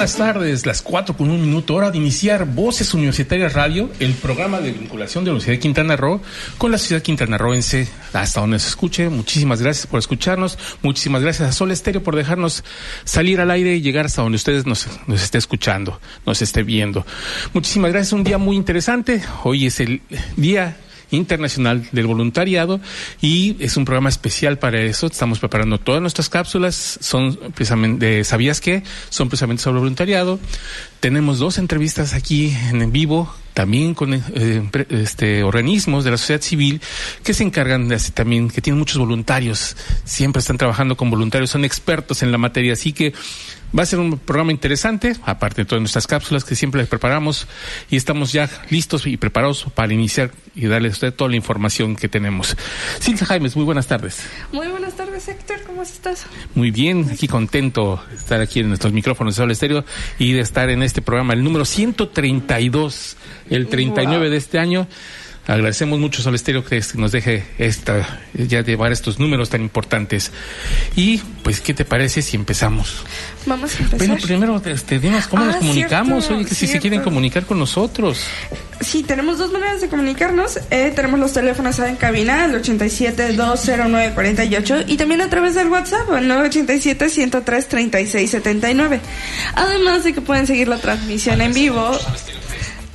Buenas tardes, las 4 con un minuto, hora de iniciar Voces Universitarias Radio, el programa de vinculación de la Universidad de Quintana Roo con la ciudad quintanarroense, hasta donde se escuche. Muchísimas gracias por escucharnos, muchísimas gracias a Sol Estéreo por dejarnos salir al aire y llegar hasta donde ustedes nos, nos esté escuchando, nos esté viendo. Muchísimas gracias, un día muy interesante. Hoy es el día Internacional del Voluntariado y es un programa especial para eso. Estamos preparando todas nuestras cápsulas, son precisamente, ¿sabías qué? Son precisamente sobre voluntariado. Tenemos dos entrevistas aquí en vivo también con eh, este, organismos de la sociedad civil que se encargan de así también, que tienen muchos voluntarios, siempre están trabajando con voluntarios, son expertos en la materia, así que Va a ser un programa interesante, aparte de todas nuestras cápsulas que siempre les preparamos y estamos ya listos y preparados para iniciar y darle a usted toda la información que tenemos. Silvia Jaimes, muy buenas tardes. Muy buenas tardes, Héctor, ¿cómo estás? Muy bien, aquí contento de estar aquí en nuestros micrófonos de Sol Estéreo y de estar en este programa, el número 132, el 39 de este año. Agradecemos mucho Estéreo que nos deje esta, ya llevar estos números tan importantes. Y pues, ¿qué te parece si empezamos? Vamos a empezar. Bueno, primero, este, dinos cómo nos ah, comunicamos. Oye, que si se quieren comunicar con nosotros. Sí, tenemos dos maneras de comunicarnos. Eh, tenemos los teléfonos en cabina, el 87-209-48, y también a través del WhatsApp, el 987-103-3679. Además de que pueden seguir la transmisión en vivo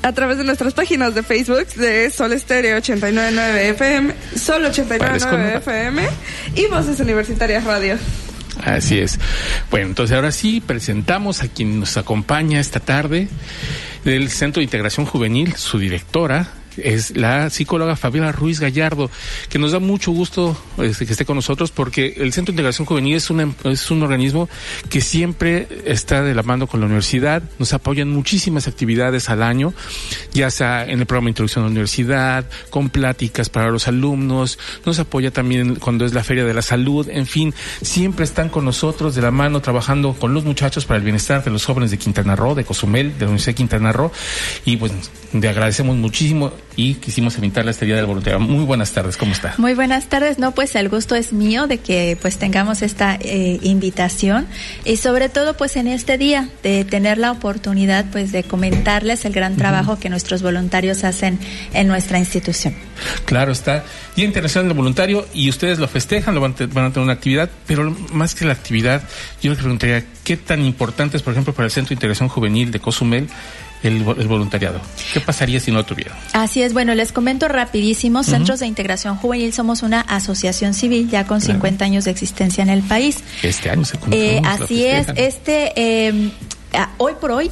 a través de nuestras páginas de Facebook de Sol Estéreo 899 FM, Sol 899 FM y Voces Universitarias Radio. Así es. Bueno, entonces ahora sí presentamos a quien nos acompaña esta tarde del Centro de Integración Juvenil, su directora, es la psicóloga Fabiola Ruiz Gallardo, que nos da mucho gusto este, que esté con nosotros porque el Centro de Integración Juvenil es, una, es un organismo que siempre está de la mano con la universidad, nos apoyan muchísimas actividades al año, ya sea en el programa de introducción a la universidad, con pláticas para los alumnos, nos apoya también cuando es la Feria de la Salud, en fin, siempre están con nosotros de la mano trabajando con los muchachos para el bienestar de los jóvenes de Quintana Roo, de Cozumel, de la Universidad de Quintana Roo, y pues le agradecemos muchísimo y quisimos invitarla a este Día del Voluntariado. Muy buenas tardes, ¿cómo está? Muy buenas tardes, no, pues el gusto es mío de que pues tengamos esta eh, invitación y sobre todo pues en este día de tener la oportunidad pues de comentarles el gran trabajo que nuestros voluntarios hacen en nuestra institución. Claro, está Día Internacional del Voluntario y ustedes lo festejan, lo van, a tener una actividad, pero más que la actividad, yo les preguntaría, ¿qué tan importante es, por ejemplo, para el Centro de Integración Juvenil de Cozumel el, voluntariado? ¿Qué pasaría si no lo tuviera? Así es, bueno, les comento rapidísimo, Centros de Integración Juvenil somos una asociación civil ya con 50 años de existencia en el país. Este año se cumple. Eh, así es, este, eh, hoy por hoy,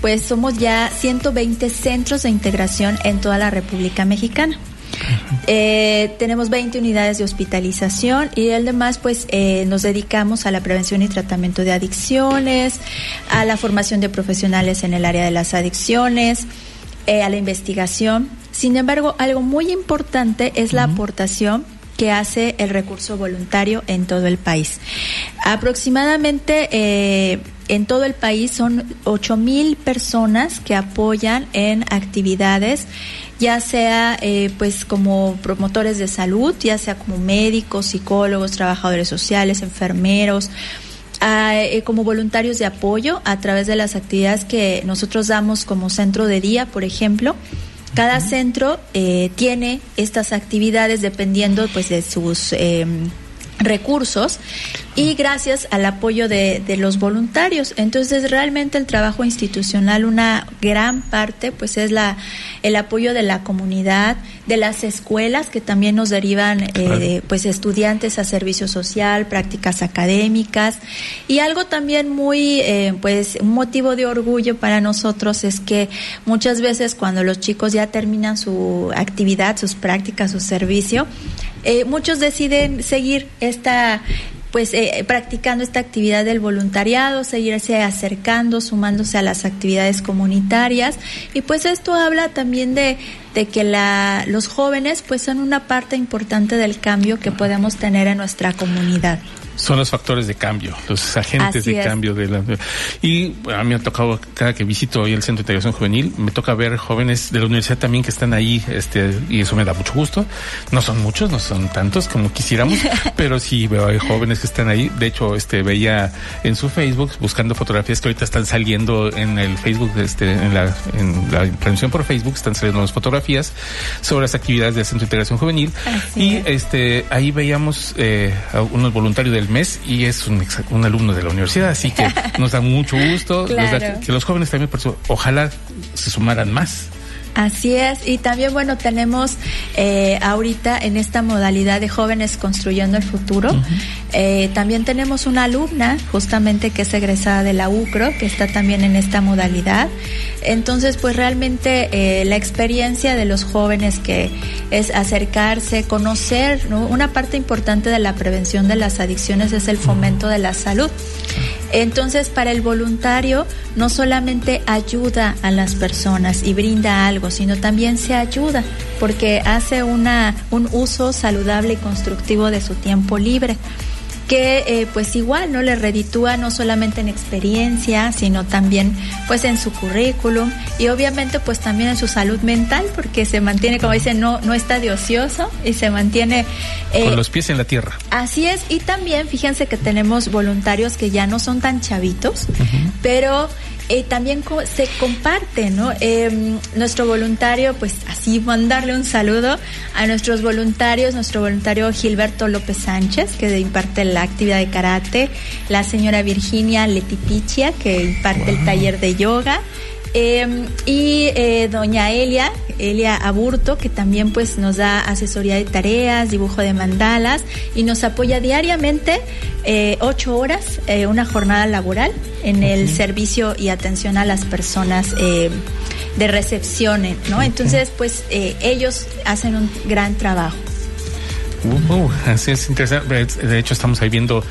pues somos ya 120 centros de integración en toda la República Mexicana. Eh, tenemos 20 unidades de hospitalización y el demás pues eh, nos dedicamos a la prevención y tratamiento de adicciones, a la formación de profesionales en el área de las adicciones, eh, a la investigación. Sin embargo, algo muy importante es la aportación que hace el recurso voluntario en todo el país. Aproximadamente eh, en todo el país son 8 mil personas que apoyan en actividades ya sea eh, pues como promotores de salud, ya sea como médicos, psicólogos, trabajadores sociales, enfermeros, eh, como voluntarios de apoyo a través de las actividades que nosotros damos como centro de día, por ejemplo. Cada centro eh, tiene estas actividades dependiendo pues de sus em, recursos y gracias al apoyo de, de, los voluntarios. Entonces, realmente el trabajo institucional, una gran parte, pues es la el apoyo de la comunidad, de las escuelas que también nos derivan, eh, pues estudiantes a servicio social, prácticas académicas y algo también muy, eh, pues un motivo de orgullo para nosotros es que muchas veces cuando los chicos ya terminan su actividad, sus prácticas, su servicio, eh, muchos deciden seguir esta pues eh, practicando esta actividad del voluntariado, seguirse acercando, sumándose a las actividades comunitarias. Y pues esto habla también de de que la, los jóvenes pues son una parte importante del cambio que podemos tener en nuestra comunidad son los factores de cambio, los agentes de cambio de la y a mí me ha tocado cada que visito hoy el Centro de Integración Juvenil, me toca ver jóvenes de la universidad también que están ahí, este, y eso me da mucho gusto. No son muchos, no son tantos como quisiéramos, pero sí veo hay jóvenes que están ahí. De hecho, este veía en su Facebook buscando fotografías que ahorita están saliendo en el Facebook, este, en la, en la transmisión por Facebook, están saliendo las fotografías sobre las actividades del Centro de Integración Juvenil. y este ahí veíamos eh, a unos voluntarios del mes y es un, un alumno de la universidad, así que nos da mucho gusto que, los jóvenes también, por eso, ojalá se sumaran más. Así es, y también bueno, tenemos eh, ahorita en esta modalidad de jóvenes construyendo el futuro, eh, también tenemos una alumna justamente que es egresada de la UCRO, que está también en esta modalidad. Entonces, pues realmente eh, la experiencia de los jóvenes que es acercarse, conocer, una parte importante de la prevención de las adicciones es el fomento de la salud. Entonces, para el voluntario no solamente ayuda a las personas y brinda algo, sino también se ayuda porque hace una, un uso saludable y constructivo de su tiempo libre que eh, pues igual no le reditúa no solamente en experiencia sino también pues en su currículum y obviamente pues también en su salud mental porque se mantiene como dicen no no está de ocioso y se mantiene eh, con los pies en la tierra. Así es y también fíjense que tenemos voluntarios que ya no son tan chavitos pero eh, también se comparte, ¿no? Em, nuestro voluntario, pues así mandarle un saludo a nuestros voluntarios, nuestro voluntario Gilberto López Sánchez, que imparte la actividad de karate, la señora Virginia Letipichia, que imparte el taller de yoga, em, y eh, doña Elia, Elia Aburto, que también pues nos da asesoría de tareas, dibujo de mandalas y nos apoya diariamente eh, ocho horas, eh, una jornada laboral en el servicio y atención a las personas eh, de recepción, ¿no? Entonces, pues ellos hacen un gran trabajo. Uh, uh, así es interesante. De hecho, estamos ahí viendo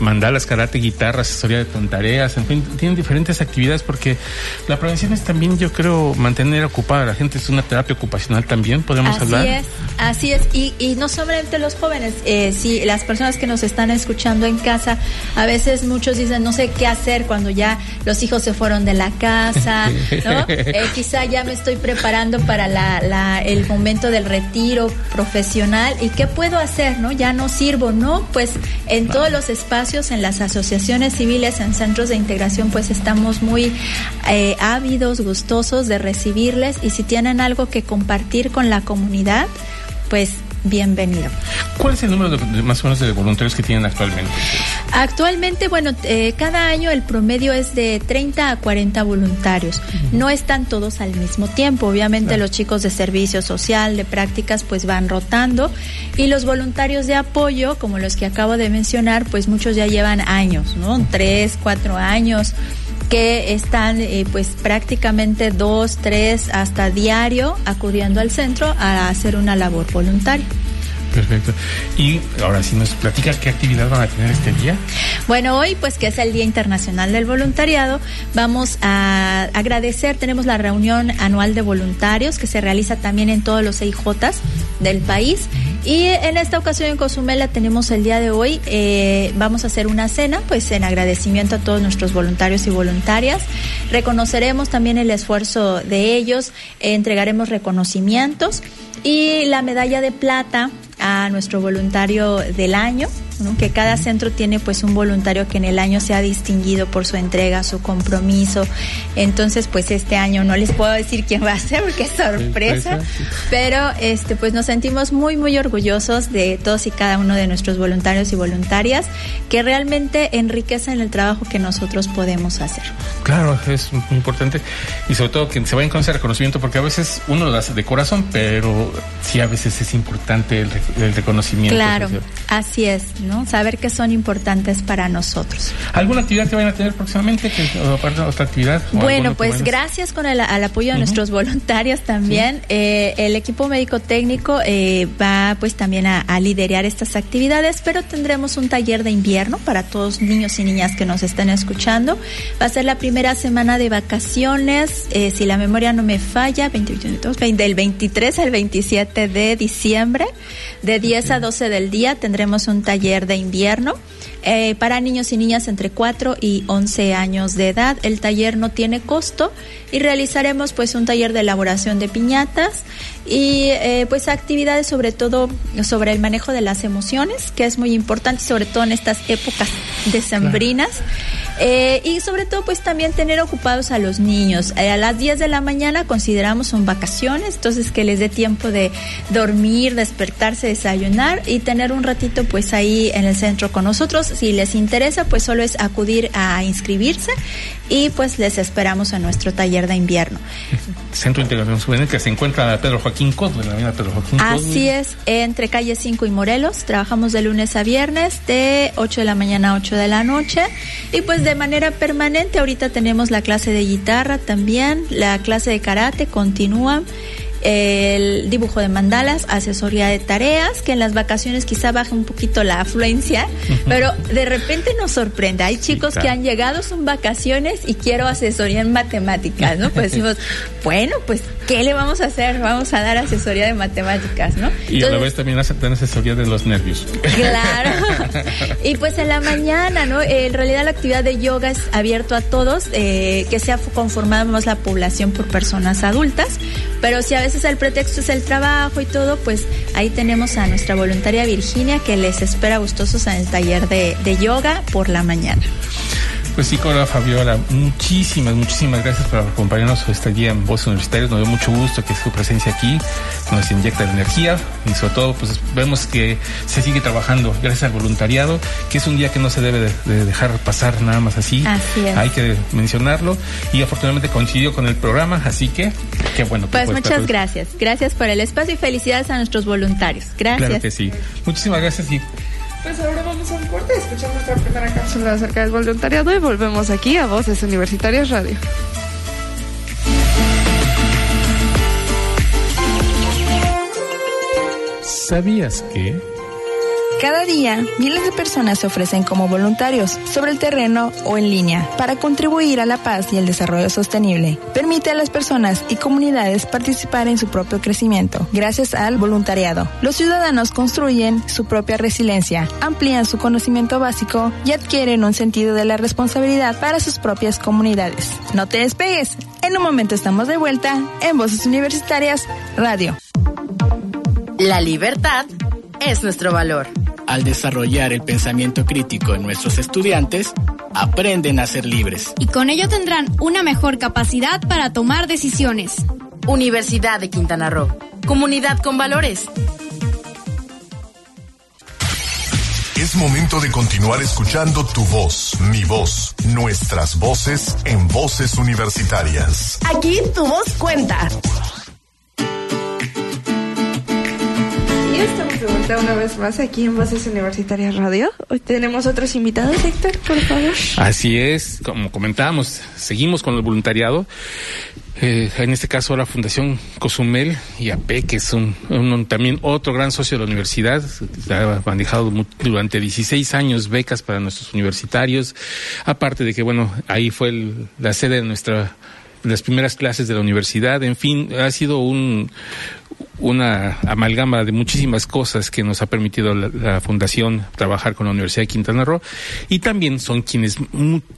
mandalas, karate, guitarra, asesoría de tareas, en fin, tienen diferentes actividades porque la prevención es también, yo creo, mantener ocupada a la gente. Es una terapia ocupacional también, podemos hablar. Así es, así es. Y, y no solamente los jóvenes, eh, si las personas que nos están escuchando en casa, a veces muchos dicen, no sé qué hacer cuando ya los hijos se fueron de la casa, ¿no? Eh, quizá ya me estoy preparando para la, la, el momento del retiro profesional y qué puedo hacer? ¿No? Ya no sirvo, ¿no? Pues en todos los espacios, en las asociaciones civiles, en centros de integración, pues estamos muy eh, ávidos, gustosos de recibirles y si tienen algo que compartir con la comunidad, pues bienvenido. ¿Cuál es el número de, más o menos de voluntarios que tienen actualmente? Actualmente, bueno, eh, cada año el promedio es de 30 a 40 voluntarios. No están todos al mismo tiempo. Obviamente los chicos de servicio social, de prácticas, pues van rotando. Y los voluntarios de apoyo, como los que acabo de mencionar, pues muchos ya llevan años, ¿no? Tres, cuatro años que están eh, pues prácticamente dos, tres hasta diario acudiendo al centro a hacer una labor voluntaria. Perfecto. Y ahora sí nos platica qué actividad van a tener este día. Bueno, hoy pues que es el Día Internacional del Voluntariado, vamos a agradecer, tenemos la reunión anual de voluntarios que se realiza también en todos los EIJs del país y en esta ocasión en Cozumela tenemos el día de hoy, eh, vamos a hacer una cena pues en agradecimiento a todos nuestros voluntarios y voluntarias, reconoceremos también el esfuerzo de ellos, entregaremos reconocimientos y la medalla de plata a nuestro voluntario del año, que cada centro tiene pues un voluntario que en el año se ha distinguido por su entrega, su compromiso. Entonces, pues este año no les puedo decir quién va a ser porque es sorpresa, pero este pues nos sentimos muy muy orgullosos de todos y cada uno de nuestros voluntarios y voluntarias que realmente enriquecen el trabajo que nosotros podemos hacer. Claro, es muy importante y sobre todo que se vayan con ese reconocimiento porque a veces uno lo hace de corazón, pero sí a veces es importante el, reconocimiento. Claro, así es ¿no? Saber que son importantes para nosotros. ¿Alguna actividad que vayan a tener próximamente? Que, aparte otra actividad? Bueno, pues gracias con el al apoyo de nuestros voluntarios también. Eh, el equipo médico técnico eh, va pues también a, a, liderar estas actividades, pero tendremos un taller de invierno para todos niños y niñas que nos estén escuchando. Va a ser la primera semana de vacaciones, eh, si la memoria no me falla, 20, 20, del 23 al 27 de diciembre, de 10 a 12 del día tendremos un taller de invierno. Eh, para niños y niñas entre 4 y 11 años de edad. El taller no tiene costo y realizaremos pues un taller de elaboración de piñatas y eh, pues actividades sobre todo sobre el manejo de las emociones, que es muy importante, sobre todo en estas épocas decembrinas. Eh, y sobre todo pues también tener ocupados a los niños. a las 10 de la mañana consideramos son vacaciones, entonces que les dé tiempo de dormir, despertarse, desayunar y tener un ratito pues ahí en el centro con nosotros si les interesa, pues solo es acudir a inscribirse y pues les esperamos en nuestro taller de invierno. Centro de Integración Juvenil que se encuentra en Pedro Joaquín Cosme, en la avenida Pedro Joaquín Así es, entre calle 5 y Morelos. Trabajamos de lunes a viernes de 8 de la mañana a 8 de la noche y pues de manera permanente ahorita tenemos la clase de guitarra también, la clase de karate continúa el dibujo de mandalas, asesoría de tareas, que en las vacaciones quizá baje un poquito la afluencia, pero de repente nos sorprende. Hay chicos que han llegado, son vacaciones y quiero asesoría en matemáticas, ¿no? Pues decimos, bueno, pues, ¿qué le vamos a hacer? Vamos a dar asesoría de matemáticas, ¿no? Y a la vez también aceptan asesoría de los nervios. Claro. y pues en la mañana, ¿no? En realidad la actividad de yoga es abierto a todos, eh, que sea conformada más la población por personas adultas, pero si a veces el pretexto es el trabajo y todo, pues ahí tenemos a nuestra voluntaria Virginia que les espera gustosos en el taller de, de yoga por la mañana. Pues sí, Cora Fabiola, muchísimas, muchísimas gracias por acompañarnos este día en Voz Universitarios. Nos dio mucho gusto que su presencia aquí nos inyecta energía y sobre todo pues vemos que se sigue trabajando gracias al voluntariado, que es un día que no se debe de, dejar pasar nada más así. Así es. Hay que mencionarlo y afortunadamente coincidió con el programa, así que qué bueno. Pues muchas gracias. Gracias por el espacio y felicidades a nuestros voluntarios. Gracias. Claro que sí. Muchísimas gracias y pues ahora vamos a un corte, escuchamos nuestra primera cápsula acerca del voluntariado y volvemos aquí a Voces Universitarias Radio. ¿Sabías que... Cada día, miles de personas se ofrecen como voluntarios sobre el terreno o en línea para contribuir a la paz y el desarrollo sostenible. Permite a las personas y comunidades participar en su propio crecimiento gracias al voluntariado. Los ciudadanos construyen su propia resiliencia, amplían su conocimiento básico y adquieren un sentido de la responsabilidad para sus propias comunidades. No te despegues. En un momento estamos de vuelta en Voces Universitarias Radio. La libertad es nuestro valor al desarrollar el pensamiento crítico en nuestros estudiantes, aprenden a ser libres. Y con ello tendrán una mejor capacidad para tomar decisiones. Universidad de Quintana Roo. Comunidad con valores. Es momento de continuar escuchando tu voz, mi voz, nuestras voces en voces universitarias. Aquí tu voz cuenta. Estamos de vuelta una vez más aquí en Voces Universitarias Radio. Hoy tenemos otros invitados, Héctor, por favor. Así es, como comentábamos, seguimos con el voluntariado. Eh, en este caso la Fundación Cozumel y AP, que es un, también otro gran socio de la universidad, ha manejado durante 16 años becas para nuestros universitarios, aparte de que, bueno, ahí fue la sede de nuestra las primeras clases de la universidad, en fin, ha sido un, una amalgama de muchísimas cosas que nos ha permitido la, Fundación trabajar con la Universidad de Quintana Roo y también son quienes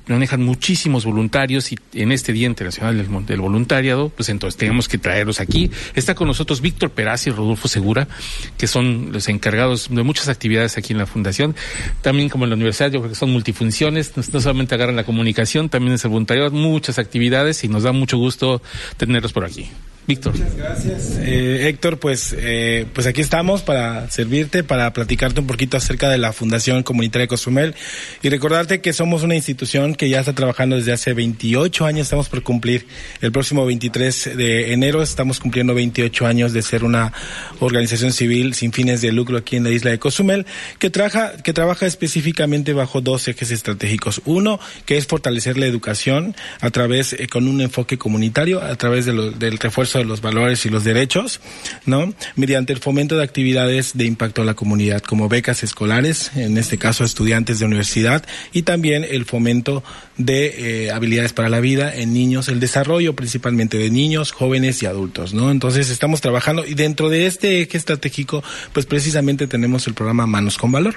manejan muchísimos voluntarios y en este Día Internacional del, Voluntariado, pues entonces tenemos que traerlos aquí. Está con nosotros Víctor Peraz y Rodolfo Segura, que son los encargados de muchas actividades aquí en la Fundación. También como en la universidad, yo creo que son multifunciones, no, no solamente agarran la comunicación, también es el voluntariado, muchas actividades y nos da mucho gusto tenerlos por aquí. Víctor. Muchas gracias, eh, Héctor. Pues, eh, pues aquí estamos para servirte, para platicarte un poquito acerca de la Fundación Comunitaria Cozumel y recordarte que somos una institución que ya está trabajando desde hace 28 años. Estamos por cumplir el próximo 23 de enero. Estamos cumpliendo 28 años de ser una organización civil sin fines de lucro aquí en la isla de Cozumel que trabaja, que trabaja específicamente bajo dos ejes estratégicos. Uno, que es fortalecer la educación a través, eh, con un enfoque comunitario, a través de lo, del refuerzo de los valores y los derechos, ¿no? Mediante el fomento de actividades de impacto a la comunidad, como becas escolares, en este caso estudiantes de universidad, y también el fomento de eh, habilidades para la vida en niños, el desarrollo principalmente de niños, jóvenes y adultos, ¿no? Entonces estamos trabajando y dentro de este eje estratégico, pues precisamente tenemos el programa Manos con Valor,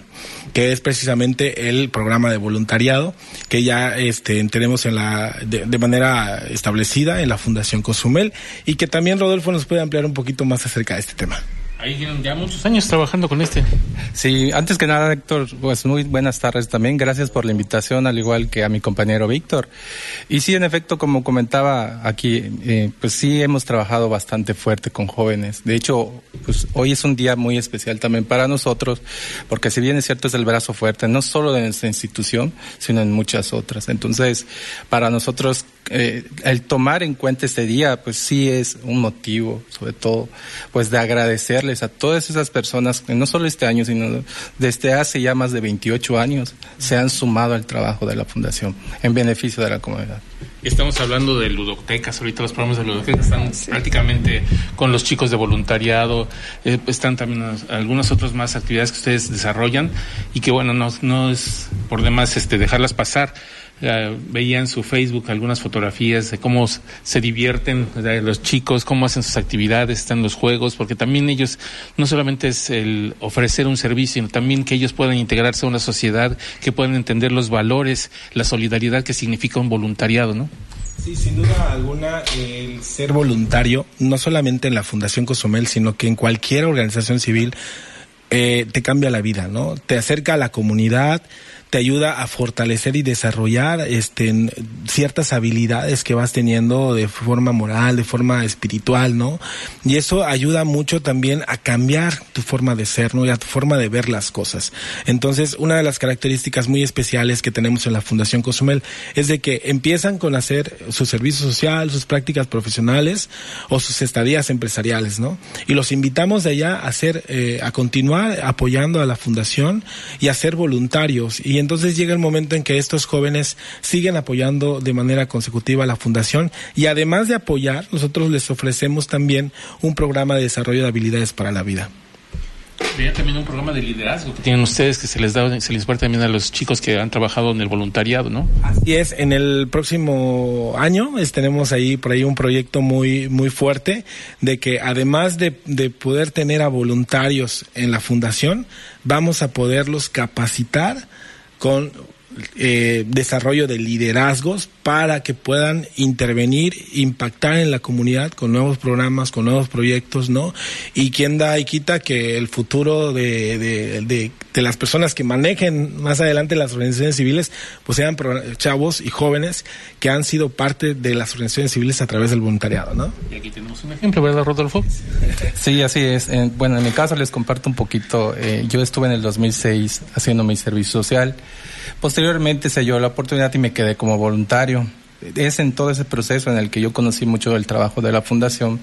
que es precisamente el programa de voluntariado que ya este, tenemos en la, de, manera establecida en la Fundación Cozumel y que también Rodolfo nos puede ampliar un poquito más acerca de este tema. Ahí tienen ya muchos años trabajando con este. Sí, antes que nada, Héctor, pues muy buenas tardes también. Gracias por la invitación, al igual que a mi compañero Víctor. Y sí, en efecto, como comentaba aquí, eh, pues sí hemos trabajado bastante fuerte con jóvenes. De hecho, pues hoy es un día muy especial también para nosotros, porque si bien es cierto es el brazo fuerte, no solo de nuestra institución, sino en muchas otras. Entonces, para nosotros eh, el tomar en cuenta este día, pues sí es un motivo, sobre todo, pues de a todas esas personas que no solo este año, sino desde hace ya más de 28 años se han sumado al trabajo de la Fundación en beneficio de la comunidad. Estamos hablando de ludotecas, ahorita los programas de ludotecas están sí. prácticamente con los chicos de voluntariado, eh, están también algunas otras más actividades que ustedes desarrollan y que bueno, no, no es por demás este, dejarlas pasar. Uh, veía en su Facebook algunas fotografías de cómo se divierten los chicos, cómo hacen sus actividades, están los juegos, porque también ellos no solamente es el ofrecer un servicio, sino también que ellos puedan integrarse a una sociedad, que puedan entender los valores, la solidaridad que significa un voluntariado, ¿no? Sí, sin duda alguna, el ser voluntario, no solamente en la Fundación Cozumel, sino que en cualquier organización civil, eh, te cambia la vida, ¿no? Te acerca a la comunidad, te ayuda a fortalecer y desarrollar este, ciertas habilidades que vas teniendo de forma moral, de forma espiritual, ¿no? Y eso ayuda mucho también a cambiar tu forma de ser, ¿no? Y a tu forma de ver las cosas. Entonces, una de las características muy especiales que tenemos en la Fundación Cozumel es de que empiezan con hacer su servicio social, sus prácticas profesionales o sus estadías empresariales, ¿no? Y los invitamos de allá a hacer, eh, a continuar apoyando a la Fundación y a ser voluntarios. Y entonces llega el momento en que estos jóvenes siguen apoyando de manera consecutiva a la fundación y además de apoyar, nosotros les ofrecemos también un programa de desarrollo de habilidades para la vida. Veía también un programa de liderazgo que tienen ustedes que se les da, se les parte también a los chicos que han trabajado en el voluntariado, ¿no? Así es, en el próximo año es, tenemos ahí por ahí un proyecto muy, muy fuerte de que además de, de poder tener a voluntarios en la fundación, vamos a poderlos capacitar con eh, desarrollo de liderazgos para que puedan intervenir, impactar en la comunidad con nuevos programas, con nuevos proyectos, ¿no? Y quien da y quita que el futuro de, de, de, de las personas que manejen más adelante las organizaciones civiles, pues sean chavos y jóvenes que han sido parte de las organizaciones civiles a través del voluntariado, ¿no? Y aquí tenemos un ejemplo, ¿verdad, Rodolfo? Sí, así es. Bueno, en mi caso les comparto un poquito. Eh, yo estuve en el 2006 haciendo mi servicio social. Posteriormente se dio la oportunidad y me quedé como voluntario. Es en todo ese proceso en el que yo conocí mucho del trabajo de la fundación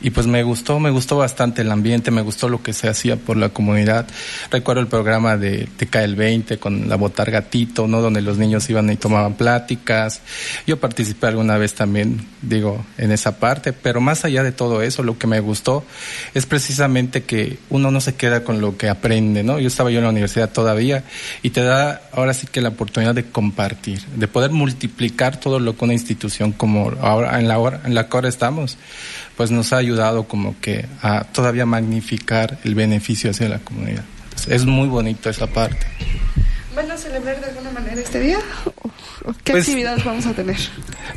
y pues me gustó, me gustó bastante el ambiente, me gustó lo que se hacía por la comunidad. Recuerdo el programa de TK el 20 con la botar gatito, ¿no? Donde los niños iban y tomaban pláticas. Yo participé alguna vez también, digo, en esa parte, pero más allá de todo eso, lo que me gustó es precisamente que uno no se queda con lo que aprende, ¿no? Yo estaba yo en la universidad todavía y te da ahora sí que la oportunidad de compartir, de poder multiplicar todo lo que una institución como ahora en la hora en la que ahora estamos, pues nos ha ayudado como que a todavía magnificar el beneficio hacia la comunidad. Es muy bonito esa parte. ¿Van a celebrar de alguna manera este día? ¿Qué pues, actividades vamos a tener?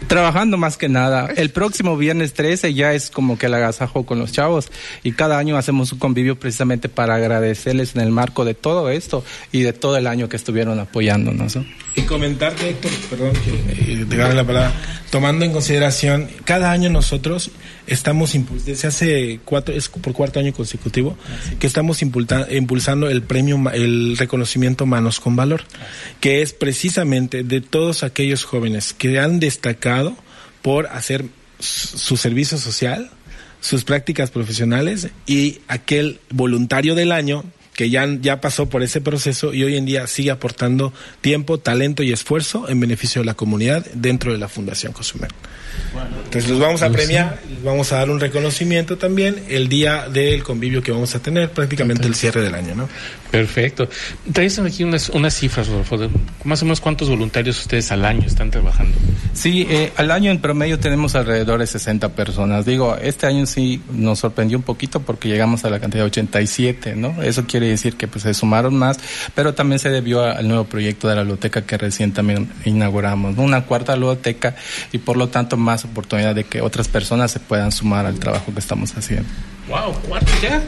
Trabajando más que nada. El próximo viernes 13 ya es como que el agasajo con los chavos y cada año hacemos un convivio precisamente para agradecerles en el marco de todo esto y de todo el año que estuvieron apoyándonos. Y comentarte, Héctor, perdón que eh, te la palabra, tomando en consideración, cada año nosotros estamos, desde hace cuatro, es por cuarto año consecutivo, que estamos impulsando el premio, el reconocimiento Manos con Valor, que es precisamente de todos aquellos jóvenes que han destacado por hacer su servicio social, sus prácticas profesionales y aquel voluntario del año que ya, ya pasó por ese proceso y hoy en día sigue aportando tiempo, talento y esfuerzo en beneficio de la comunidad dentro de la Fundación Cozumel. Entonces los vamos a pues premiar, les vamos a dar un reconocimiento también el día del convivio que vamos a tener, prácticamente el cierre del año, ¿no? Perfecto. Traes aquí unas, unas cifras, Rodolfo, más o menos cuántos voluntarios ustedes al año están trabajando. Sí, eh, al año en promedio tenemos alrededor de 60 personas. Digo, este año sí nos sorprendió un poquito porque llegamos a la cantidad de 87, ¿no? Eso quiere decir que pues se sumaron más, pero también se debió al nuevo proyecto de la biblioteca que recién también inauguramos, una cuarta biblioteca y por lo tanto más oportunidad de que otras personas se puedan sumar al trabajo que estamos haciendo. Wow, ¿cuatro ya?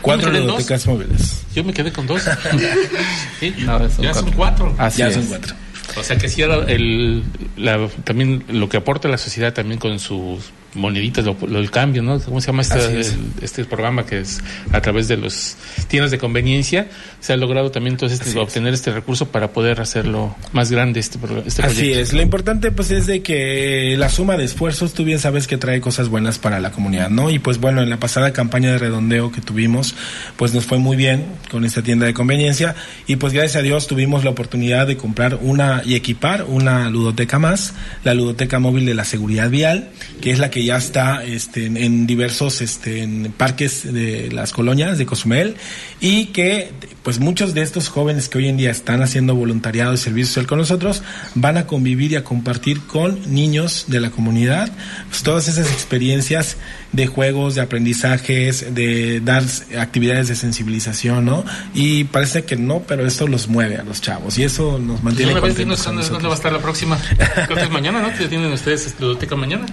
Cuatro bibliotecas móviles. Yo me quedé con dos. ya son cuatro. ya son cuatro. O sea que sí, el, la, también lo que aporta la sociedad también con sus moneditas, lo, el cambio, ¿no? ¿Cómo se llama este, este programa que es a través de los tiendas de conveniencia? Se ha logrado también entonces este, obtener este recurso para poder hacerlo más grande este, este proyecto. Así es, lo importante pues es de que la suma de esfuerzos, tú bien sabes que trae cosas buenas para la comunidad, ¿no? Y pues bueno, en la pasada campaña de redondeo que tuvimos, pues nos fue muy bien con esta tienda de conveniencia y pues gracias a Dios tuvimos la oportunidad de comprar una y equipar una ludoteca más, la ludoteca móvil de la seguridad vial, que es la que que ya está este, en diversos este, en parques de las colonias de Cozumel y que pues muchos de estos jóvenes que hoy en día están haciendo voluntariado y servicio social con nosotros van a convivir y a compartir con niños de la comunidad pues, todas esas experiencias de juegos, de aprendizajes, de dar actividades de sensibilización, ¿no? Y parece que no, pero esto los mueve a los chavos y eso nos mantiene. ¿Dónde va a estar la próxima? Creo que es mañana, ¿no? ¿Tienen ustedes biblioteca mañana?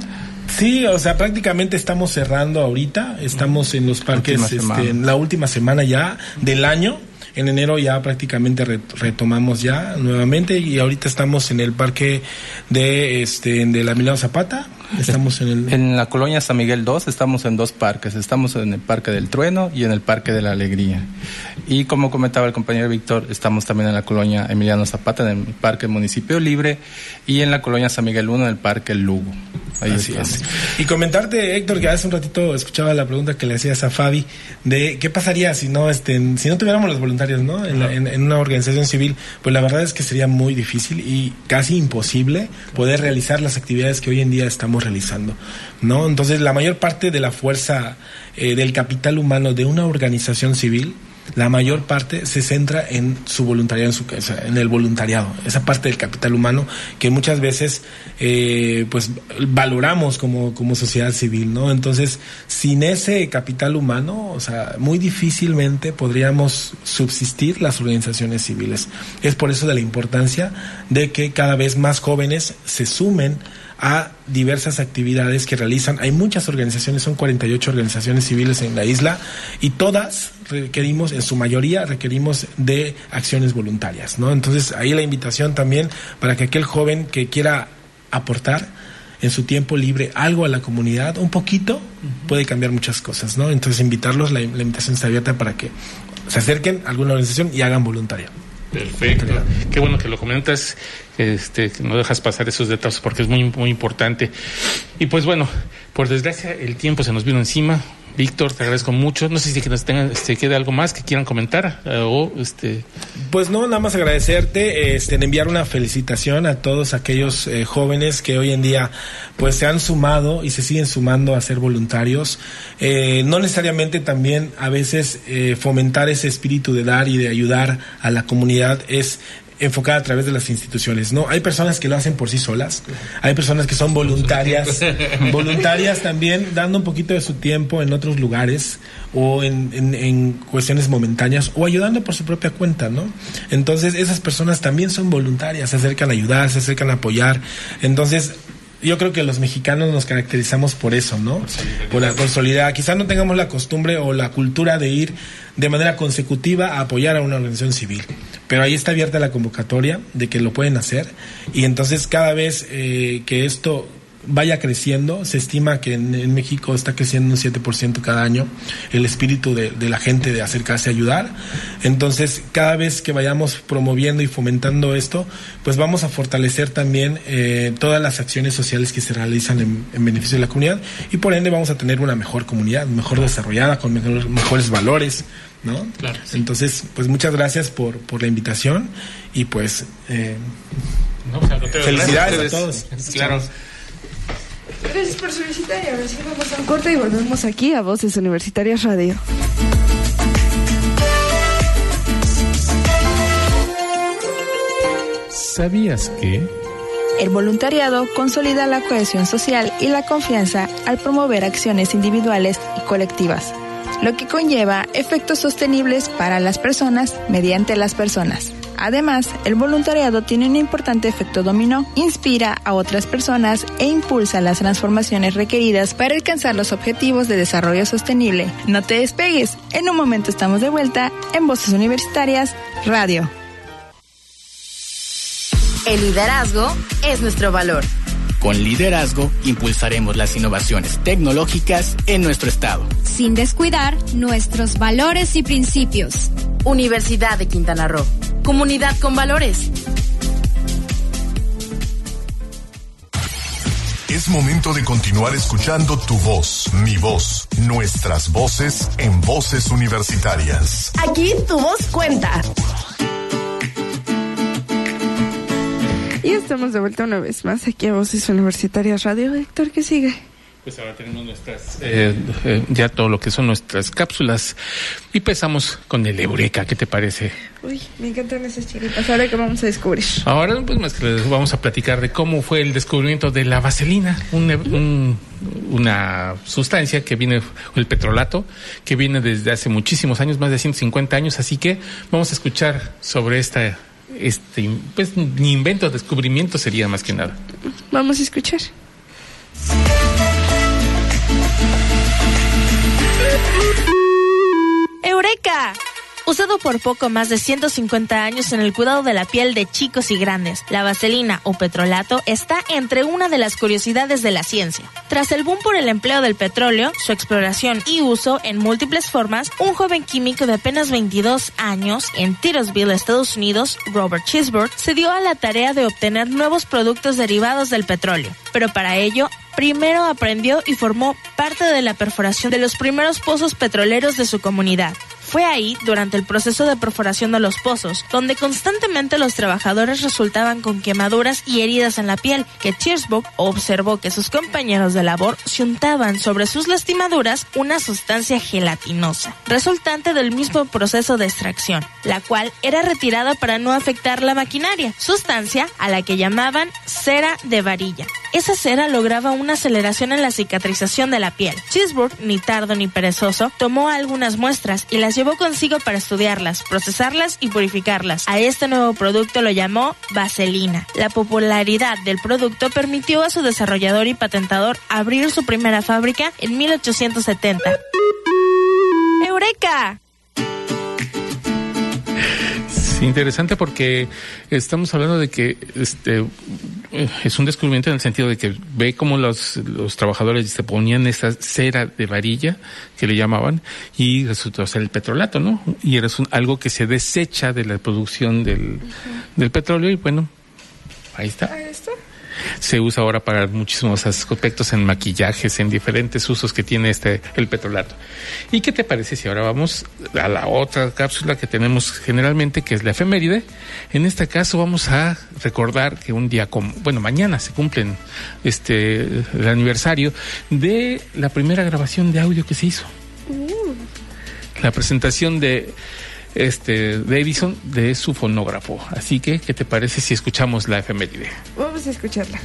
Sí, o sea, prácticamente estamos cerrando ahorita, estamos en los parques este, en la última semana ya del año. En enero ya prácticamente retomamos ya nuevamente y ahorita estamos en el parque de este de la Milano Zapata. Estamos en el en la colonia San Miguel 2 estamos en dos parques, estamos en el Parque del Trueno y en el Parque de la Alegría. Y como comentaba el compañero Víctor, estamos también en la colonia Emiliano Zapata en el Parque Municipio Libre y en la colonia San Miguel 1 en el Parque Lugo. Así es. Y comentarte, Héctor, que hace un ratito escuchaba la pregunta que le hacías a Fabi de qué pasaría si no, este, si no tuviéramos los voluntarios, ¿no? En, en, una organización civil, pues la verdad es que sería muy difícil y casi imposible poder realizar las actividades que hoy en día estamos realizando, ¿no? Entonces, la mayor parte de la fuerza eh, del capital humano de una organización civil la mayor parte se centra en su voluntariado, en, el voluntariado, esa parte del capital humano que muchas veces eh, pues valoramos como, como sociedad civil, ¿no? Entonces, sin ese capital humano, o sea, muy difícilmente podríamos subsistir las organizaciones civiles. Es por eso de la importancia de que cada vez más jóvenes se sumen a diversas actividades que realizan. Hay muchas organizaciones, son 48 organizaciones civiles en la isla y todas requerimos, en su mayoría requerimos de acciones voluntarias, ¿no? Entonces ahí la invitación también para que aquel joven que quiera aportar en su tiempo libre algo a la comunidad, un poquito, puede cambiar muchas cosas, ¿no? Entonces invitarlos, la, la invitación está abierta para que se acerquen a alguna organización y hagan voluntario. Perfecto. Qué bueno que lo comentas, este, que no dejas pasar esos detalles porque es muy, muy importante. Y pues bueno, por desgracia el tiempo se nos vino encima. Víctor, te agradezco mucho. No sé si nos tengan, este, quede algo más que quieran comentar eh, o este. Pues no, nada más agradecerte, este, enviar una felicitación a todos aquellos eh, jóvenes que hoy en día, pues, se han sumado y se siguen sumando a ser voluntarios. Eh, no necesariamente también a veces fomentar ese espíritu de dar y de ayudar a la comunidad es enfocada a través de las instituciones, ¿no? Hay personas que lo hacen por sí solas, hay personas que son voluntarias, voluntarias también, dando un poquito de su tiempo en otros lugares o en, en, cuestiones momentáneas o ayudando por su propia cuenta, ¿no? Entonces esas personas también son voluntarias, se acercan a ayudar, se acercan a apoyar, entonces yo creo que los mexicanos nos caracterizamos por eso, ¿no? Por la solidaridad. Quizás no tengamos la costumbre o la cultura de ir de manera consecutiva a apoyar a una organización civil. Pero ahí está abierta la convocatoria de que lo pueden hacer y entonces cada vez eh, que esto vaya creciendo. Se estima que en, México está creciendo un 7% cada año el espíritu de, la gente de acercarse a ayudar. Entonces, cada vez que vayamos promoviendo y fomentando esto, pues vamos a fortalecer también eh, todas las acciones sociales que se realizan en, beneficio de la comunidad y por ende vamos a tener una mejor comunidad, mejor desarrollada, con mejores valores. ¿no? Claro, Entonces, pues muchas gracias por, por la invitación y pues eh, felicidades a todos. Claro. Gracias por su visita y ahora sí vamos a un corte y volvemos aquí a Voces Universitarias Radio. ¿Sabías que? El voluntariado consolida la cohesión social y la confianza al promover acciones individuales y colectivas, lo que conlleva efectos sostenibles para las personas mediante las personas. Además, el voluntariado tiene un importante efecto dominó, inspira a otras personas e impulsa las transformaciones requeridas para alcanzar los objetivos de desarrollo sostenible. No te despegues, en un momento estamos de vuelta en Voces Universitarias Radio. El liderazgo es nuestro valor. Con liderazgo impulsaremos las innovaciones tecnológicas en nuestro estado. Sin descuidar nuestros valores y principios. Universidad de Quintana Roo. Comunidad con valores. Es momento de continuar escuchando tu voz, mi voz, nuestras voces en voces universitarias. Aquí tu voz cuenta. Estamos de vuelta una vez más aquí a Voces Universitarias Radio. Héctor, ¿qué sigue? Pues ahora tenemos nuestras, eh, eh, ya todo lo que son nuestras cápsulas y empezamos con el Eureka, ¿qué te parece? Uy, me encantan esas chiripas, ahora que vamos a descubrir. Ahora pues más que les vamos a platicar de cómo fue el descubrimiento de la vaselina, una sustancia que viene, el petrolato, que viene desde hace muchísimos años, más de 150 años, así que vamos a escuchar sobre esta este pues ni invento, descubrimiento sería más que nada. Vamos a escuchar. ¡Eureka! Usado por poco más de 150 años en el cuidado de la piel de chicos y grandes, la vaselina o petrolato está entre una de las curiosidades de la ciencia. Tras el boom por el empleo del petróleo, su exploración y uso en múltiples formas, un joven químico de apenas 22 años en Titusville, Estados Unidos, Robert Chisburg, se dio a la tarea de obtener nuevos productos derivados del petróleo. Pero para ello, primero aprendió y formó parte de la perforación de los primeros pozos petroleros de su comunidad. Fue ahí, durante el proceso de perforación de los pozos, donde constantemente los trabajadores resultaban con quemaduras y heridas en la piel, que Cheersburg observó que sus compañeros de labor se untaban sobre sus lastimaduras una sustancia gelatinosa, resultante del mismo proceso de extracción, la cual era retirada para no afectar la maquinaria, sustancia a la que llamaban cera de varilla. Esa cera lograba una aceleración en la cicatrización de la piel. Cheeseburg, ni tardo ni perezoso, tomó algunas muestras y las llevó consigo para estudiarlas, procesarlas y purificarlas. A este nuevo producto lo llamó vaselina. La popularidad del producto permitió a su desarrollador y patentador abrir su primera fábrica en 1870. ¡Eureka! Interesante porque estamos hablando de que este es un descubrimiento en el sentido de que ve cómo los, los trabajadores se ponían esa cera de varilla que le llamaban y resultó ser el petrolato, ¿no? Y era algo que se desecha de la producción del, del petróleo y bueno, ahí está. Ahí está se usa ahora para muchísimos aspectos en maquillajes, en diferentes usos que tiene este el petrolato. ¿Y qué te parece si ahora vamos a la otra cápsula que tenemos generalmente, que es la efeméride? En este caso vamos a recordar que un día como, bueno, mañana se cumplen este el aniversario de la primera grabación de audio que se hizo. Uh. La presentación de este, de Edison de su fonógrafo. Así que, ¿qué te parece si escuchamos la efeméride? Vamos a escucharla.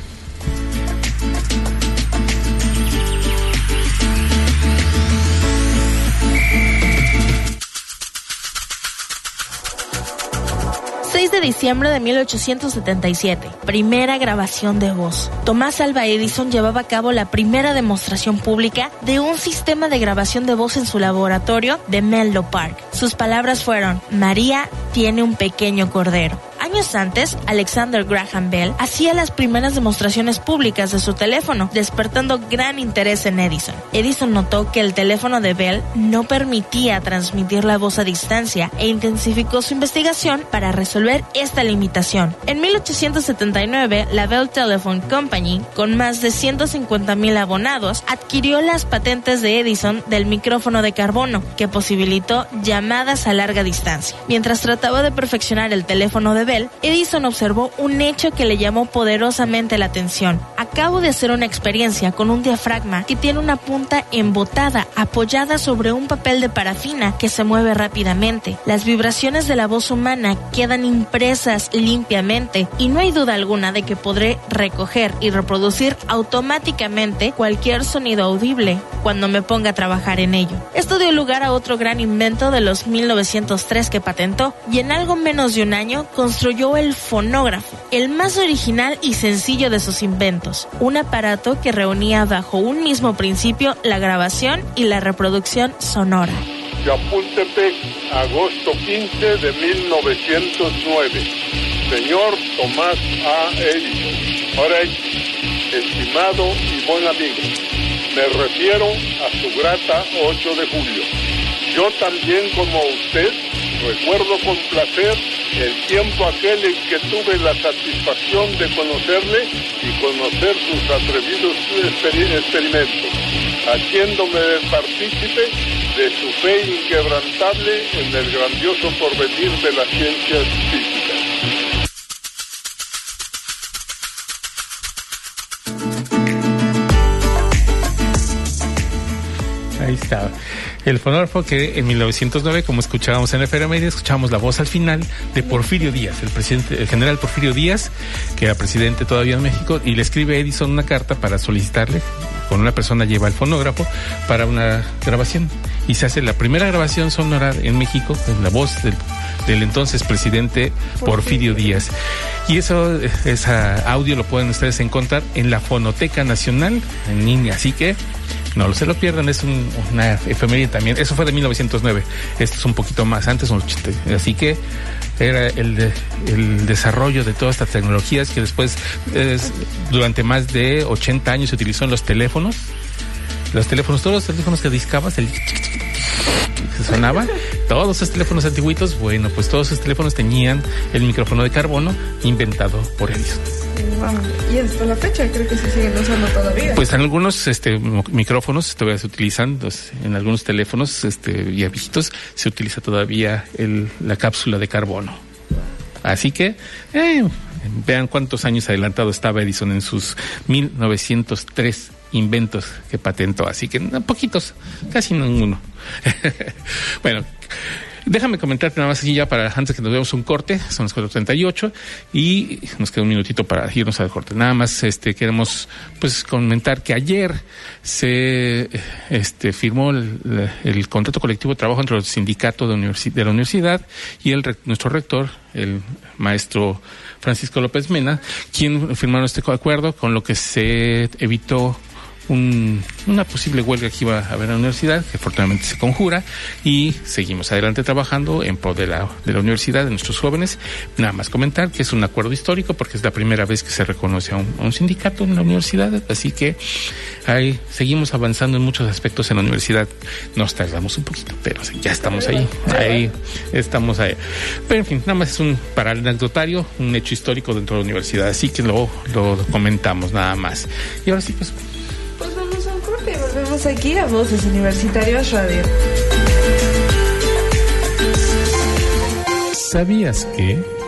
6 de diciembre de 1877, primera grabación de voz. Tomás Alva Edison llevaba a cabo la primera demostración pública de un sistema de grabación de voz en su laboratorio de Menlo Park. Sus palabras fueron, María tiene un pequeño cordero. Años antes, Alexander Graham Bell hacía las primeras demostraciones públicas de su teléfono, despertando gran interés en Edison. Edison notó que el teléfono de Bell no permitía transmitir la voz a distancia e intensificó su investigación para resolver esta limitación. En 1879, la Bell Telephone Company, con más de 150 mil abonados, adquirió las patentes de Edison del micrófono de carbono, que posibilitó llamadas a larga distancia. Mientras trataba de perfeccionar el teléfono de Edison observó un hecho que le llamó poderosamente la atención. Acabo de hacer una experiencia con un diafragma que tiene una punta embotada apoyada sobre un papel de parafina que se mueve rápidamente. Las vibraciones de la voz humana quedan impresas limpiamente y no hay duda alguna de que podré recoger y reproducir automáticamente cualquier sonido audible cuando me ponga a trabajar en ello. Esto dio lugar a otro gran invento de los 1903 que patentó y en algo menos de un año construyó construyó el fonógrafo, el más original y sencillo de sus inventos, un aparato que reunía bajo un mismo principio la grabación y la reproducción sonora. Chapultepec, agosto 15 de 1909. Señor Tomás A. Edison, estimado y buen amigo, me refiero a su grata 8 de julio. Yo también como usted recuerdo con placer el tiempo aquel en que tuve la satisfacción de conocerle y conocer sus atrevidos experimentos, haciéndome partícipe de su fe inquebrantable en el grandioso porvenir de las ciencias físicas. Ahí está. El fonógrafo que en 1909, como escuchábamos en la Feria Media, escuchábamos la voz al final de Porfirio Díaz, el presidente, el general Porfirio Díaz, que era presidente todavía en México, y le escribe a Edison una carta para solicitarle, con una persona lleva el fonógrafo para una grabación. Y se hace la primera grabación sonora en México con la voz del, entonces presidente Porfirio Díaz. Y eso, ese audio lo pueden ustedes encontrar en la Fonoteca Nacional en línea. Así que no se lo pierdan, es una efeméride también. Eso fue de 1909. Esto es un poquito más antes, así que era el, el desarrollo de todas estas tecnologías que después, durante más de 80 años, se utilizó en los teléfonos. Los teléfonos, todos los teléfonos que discabas, el se sonaba, todos esos teléfonos antiguitos, bueno, pues todos esos teléfonos tenían el micrófono de carbono inventado por Edison. Y hasta la fecha creo que se siguen usando todavía. Pues en algunos este, micrófonos todavía se utilizan, pues, en algunos teléfonos este, ya viejitos se utiliza todavía el, la cápsula de carbono. Así que eh, vean cuántos años adelantado estaba Edison en sus 1903 inventos que patentó. Así que poquitos, casi ninguno. bueno. Déjame comentarte nada más así ya para antes que nos veamos un corte, son las 4.38 y nos queda un minutito para irnos al corte. Nada más este queremos pues comentar que ayer se este firmó el, contrato colectivo de trabajo entre el sindicato de, de la universidad y el nuestro rector, el maestro Francisco López Mena, quien firmaron este acuerdo con lo que se evitó una posible huelga que iba a haber en la universidad, que afortunadamente se conjura, y seguimos adelante trabajando en pro de la, de la universidad, de nuestros jóvenes. Nada más comentar que es un acuerdo histórico porque es la primera vez que se reconoce a un, sindicato en la universidad, así que ahí seguimos avanzando en muchos aspectos en la universidad. Nos tardamos un poquito, pero ya estamos ahí, ahí estamos ahí. Pero en fin, nada más es un para anecdotario, un hecho histórico dentro de la universidad, así que lo, lo comentamos nada más. Y ahora sí, pues volvemos aquí a Voces Universitarias Radio. ¿Sabías que...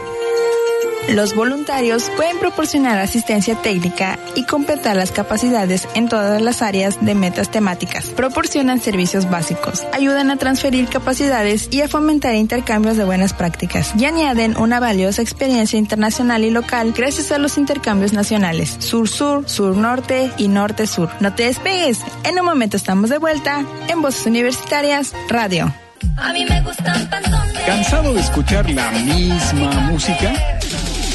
Los voluntarios pueden proporcionar asistencia técnica y completar las capacidades en todas las áreas de metas temáticas. Proporcionan servicios básicos, ayudan a transferir capacidades y a fomentar intercambios de buenas prácticas y añaden una valiosa experiencia internacional y local gracias a los intercambios nacionales sur-sur, sur-norte y norte-sur. No te despegues, en un momento estamos de vuelta en Voces Universitarias Radio. A mí me gustan. ¿Cansado de escuchar la misma música?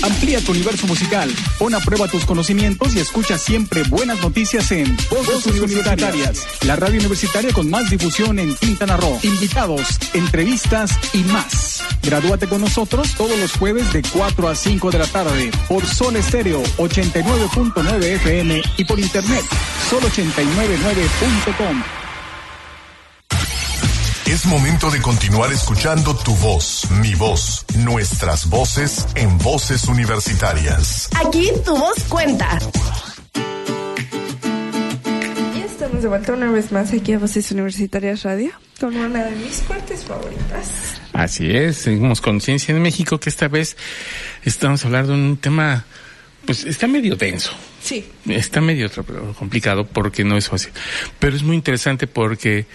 Amplía tu universo musical, pon a prueba tus conocimientos y escucha siempre buenas noticias en Voces, Universitarias, la radio universitaria con más difusión en Quintana Roo. Invitados, entrevistas y más. Gradúate con nosotros todos los jueves de 4 a 5 de la tarde por Sol Estéreo 89.9 FM y por internet sol899.com. Es momento de continuar escuchando tu voz, mi voz, nuestras voces en voces universitarias. Aquí tu voz cuenta. Y estamos de vuelta una vez más aquí a Voces Universitarias Radio con una de mis partes favoritas. Así es, seguimos con Ciencia en México, que esta vez estamos hablando de un tema, pues está medio denso. Sí. Está medio complicado porque no es fácil. Pero es muy interesante porque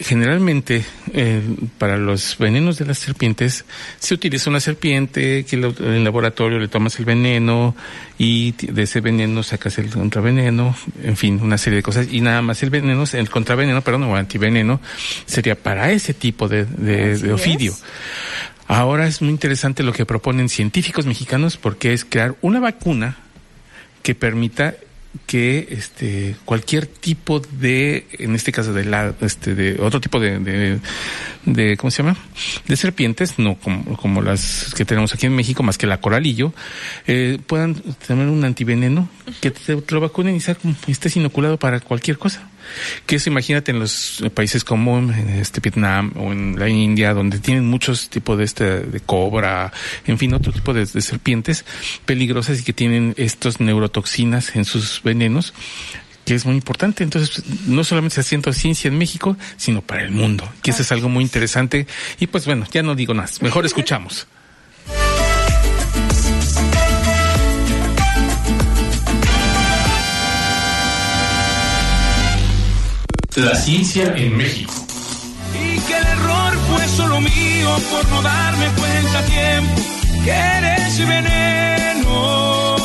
generalmente eh, para los venenos de las serpientes se utiliza una serpiente que en el laboratorio le tomas el veneno y de ese veneno sacas el contraveneno, en fin, una serie de cosas y nada más el veneno, el contraveneno, perdón, o antiveneno sería para ese tipo de, de, ofidio. Ahora es muy interesante lo que proponen científicos mexicanos porque es crear una vacuna que permita que este cualquier tipo de en este caso de la este de otro tipo de, de, cómo se llama de serpientes no como, como las que tenemos aquí en México más que la coralillo eh, puedan tener un antiveneno que te, lo vacunen y estés inoculado para cualquier cosa que eso imagínate en los países como en este Vietnam o en la India, donde tienen muchos tipos de este, de cobra, en fin, otro tipo de, serpientes peligrosas y que tienen estos neurotoxinas en sus venenos que es muy importante. Entonces, no solamente se haciendo ciencia en México, sino para el mundo, que eso es algo muy interesante. Y pues bueno, ya no digo más, mejor escuchamos. La ciencia en México. Y que el error fue solo mío por no darme cuenta a tiempo que eres veneno.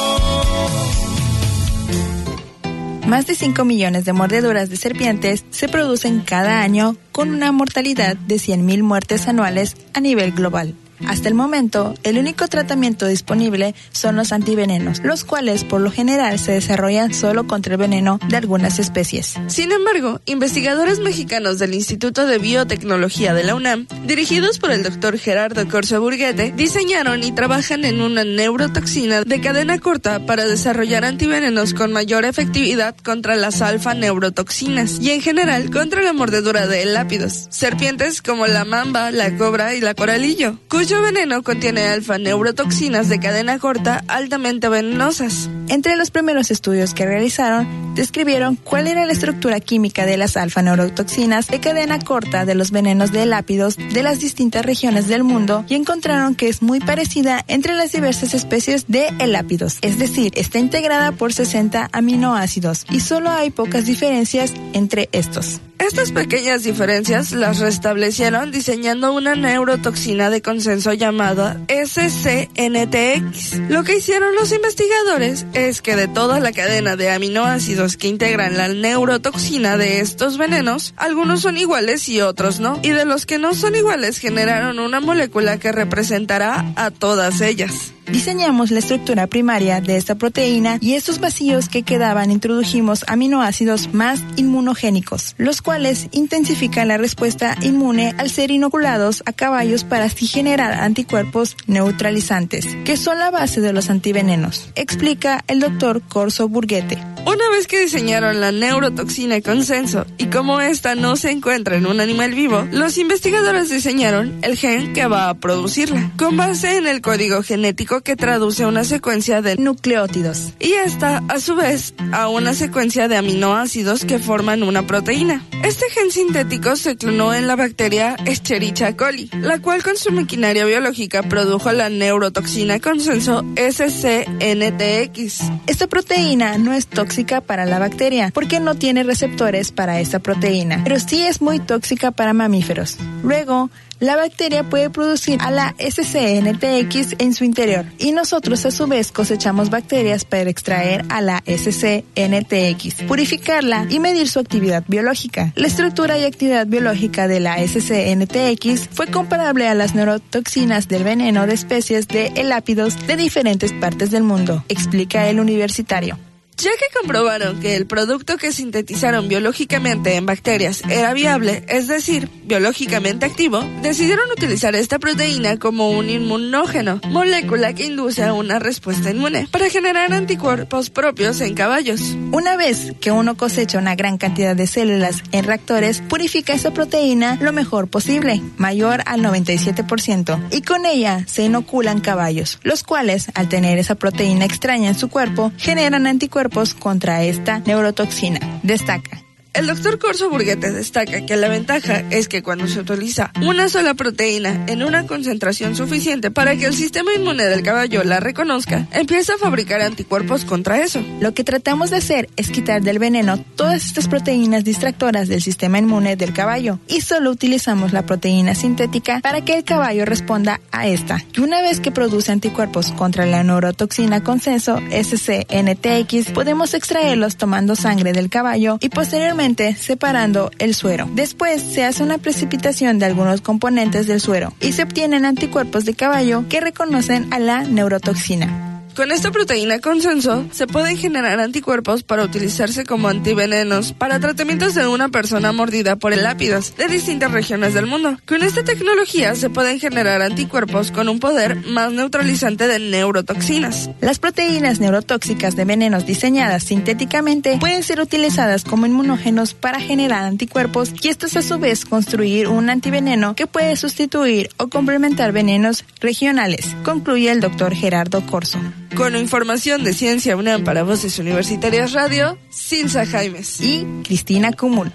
Más de 5 millones de mordeduras de serpientes se producen cada año con una mortalidad de 100.000 muertes anuales a nivel global. Hasta el momento, el único tratamiento disponible son los antivenenos, los cuales por lo general se desarrollan solo contra el veneno de algunas especies. Sin embargo, investigadores mexicanos del Instituto de Biotecnología de la UNAM, dirigidos por el doctor Gerardo Corso Burguete, diseñaron y trabajan en una neurotoxina de cadena corta para desarrollar antivenenos con mayor efectividad contra las alfa-neurotoxinas y en general contra la mordedura de lápidos, serpientes como la mamba, la cobra y la coralillo, cuyo veneno contiene alfa-neurotoxinas de cadena corta altamente venenosas. Entre los primeros estudios que realizaron, describieron cuál era la estructura química de las alfa-neurotoxinas de cadena corta de los venenos de lápidos de las distintas regiones del mundo y encontraron que es muy parecida entre las diversas especies de elápidos, es decir, está integrada por 60 aminoácidos y solo hay pocas diferencias entre estos. Estas pequeñas diferencias las restablecieron diseñando una neurotoxina de consenso llamada SCNTX. Lo que hicieron los investigadores es que de toda la cadena de aminoácidos que integran la neurotoxina de estos venenos, algunos son iguales y otros no. Y de los que no son iguales generaron una molécula que representará a todas ellas. Diseñamos la estructura primaria de esta proteína y estos vacíos que quedaban introdujimos aminoácidos más inmunogénicos, los cuales intensifican la respuesta inmune al ser inoculados a caballos para así generar anticuerpos neutralizantes, que son la base de los antivenenos, explica el doctor Corso Burguete. Una vez que diseñaron la neurotoxina consenso y como esta no se encuentra en un animal vivo, los investigadores diseñaron el gen que va a producirla, con base en el código genético que traduce una secuencia de nucleótidos y esta, a su vez, a una secuencia de aminoácidos que forman una proteína. Este gen sintético se clonó en la bacteria Escherichia coli, la cual con su maquinaria biológica produjo la neurotoxina consenso SCNTX. Esta proteína no es tóxica para la bacteria porque no tiene receptores para esta proteína, pero sí es muy tóxica para mamíferos. Luego, la bacteria puede producir a la SCNTX en su interior y nosotros a su vez cosechamos bacterias para extraer a la SCNTX, purificarla y medir su actividad biológica. La estructura y actividad biológica de la SCNTX fue comparable a las neurotoxinas del veneno de especies de elápidos de diferentes partes del mundo, explica el universitario. Ya que comprobaron que el producto que sintetizaron biológicamente en bacterias era viable, es decir, biológicamente activo, decidieron utilizar esta proteína como un inmunógeno, molécula que induce a una respuesta inmune, para generar anticuerpos propios en caballos. Una vez que uno cosecha una gran cantidad de células en reactores, purifica esa proteína lo mejor posible, mayor al 97%, y con ella se inoculan caballos, los cuales, al tener esa proteína extraña en su cuerpo, generan anticuerpos contra esta neurotoxina. Destaca. El doctor Corso Burguete destaca que la ventaja es que cuando se utiliza una sola proteína en una concentración suficiente para que el sistema inmune del caballo la reconozca, empieza a fabricar anticuerpos contra eso. Lo que tratamos de hacer es quitar del veneno todas estas proteínas distractoras del sistema inmune del caballo y solo utilizamos la proteína sintética para que el caballo responda a esta. Y una vez que produce anticuerpos contra la neurotoxina consenso SCNTX, podemos extraerlos tomando sangre del caballo y posteriormente separando el suero. Después se hace una precipitación de algunos componentes del suero y se obtienen anticuerpos de caballo que reconocen a la neurotoxina. Con esta proteína consenso se pueden generar anticuerpos para utilizarse como antivenenos para tratamientos de una persona mordida por elápidos de distintas regiones del mundo. Con esta tecnología se pueden generar anticuerpos con un poder más neutralizante de neurotoxinas. Las proteínas neurotóxicas de venenos diseñadas sintéticamente pueden ser utilizadas como inmunógenos para generar anticuerpos y estos a su vez construir un antiveneno que puede sustituir o complementar venenos regionales, concluye el doctor Gerardo Corso. Con información de Ciencia UNAM para Voces Universitarias Radio, Silsa Jaimes y Cristina Cumul.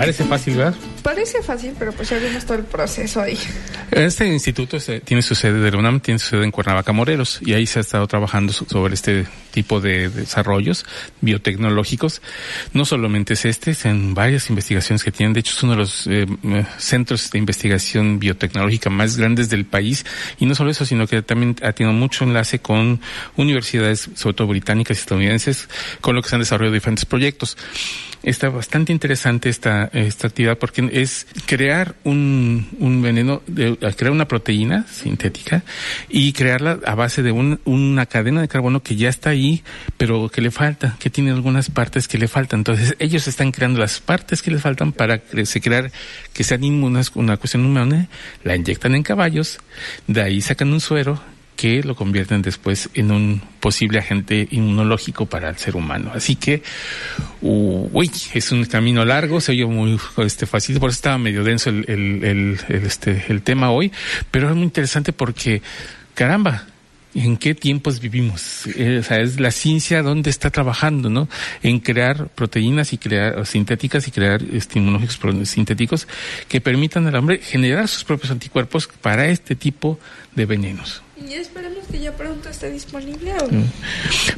Parece fácil, ¿verdad? Parece fácil, pero pues ya vimos todo el proceso ahí. Este instituto tiene su sede de la UNAM, tiene su sede en Cuernavaca, Morelos, y ahí se ha estado trabajando sobre este tipo de desarrollos biotecnológicos. No solamente es este, es en varias investigaciones que tienen. De hecho, es uno de los eh, centros de investigación biotecnológica más grandes del país. Y no solo eso, sino que también ha tenido mucho enlace con universidades, sobre todo británicas y estadounidenses, con lo que se han desarrollado diferentes proyectos está bastante interesante esta, esta actividad porque es crear un, un veneno, de, crear una proteína sintética y crearla a base de un, una cadena de carbono que ya está ahí, pero que le falta, que tiene algunas partes que le faltan. Entonces ellos están creando las partes que les faltan para se crear que sean inmunes, una cuestión humana, la inyectan en caballos, de ahí sacan un suero que lo convierten después en un posible agente inmunológico para el ser humano. Así que, uy, es un camino largo, se oye muy este, fácil, por eso estaba medio denso el, el, el, este, el tema hoy, pero es muy interesante porque, caramba, ¿En qué tiempos vivimos? Eh, o sea, es la ciencia donde está trabajando, ¿no? En crear proteínas y crear sintéticas y crear este, inmunológicos sintéticos que permitan al hombre generar sus propios anticuerpos para este tipo de venenos. Y esperemos que ya pronto esté disponible. ¿o? Mm.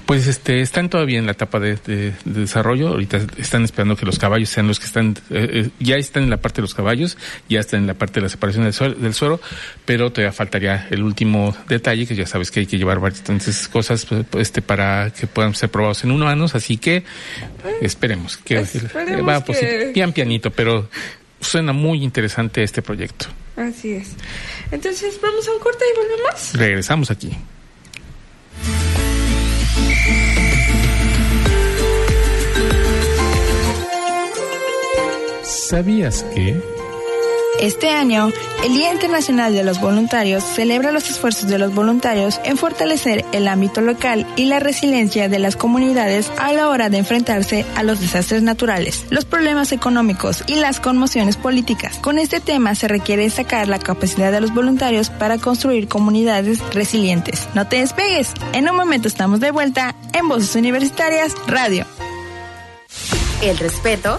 Pues este, están todavía en la etapa de, de, de, desarrollo. Ahorita están esperando que los caballos sean los que están, eh, eh, ya están en la parte de los caballos, ya están en la parte de la separación del suero, del suero, pero todavía faltaría el último detalle, que ya sabes que hay que llevar bastantes cosas pues, este, para que puedan ser probados en humanos. Así que esperemos que esperemos va pues, que... pian pianito, pero suena muy interesante este proyecto. Así es. Entonces, vamos a un corte y volvemos. Regresamos aquí. ¿Sabías que? Este año, el Día Internacional de los Voluntarios celebra los esfuerzos de los voluntarios en fortalecer el ámbito local y la resiliencia de las comunidades a la hora de enfrentarse a los desastres naturales, los problemas económicos y las conmociones políticas. Con este tema se requiere destacar la capacidad de los voluntarios para construir comunidades resilientes. No te despegues, en un momento estamos de vuelta en Voces Universitarias Radio. El respeto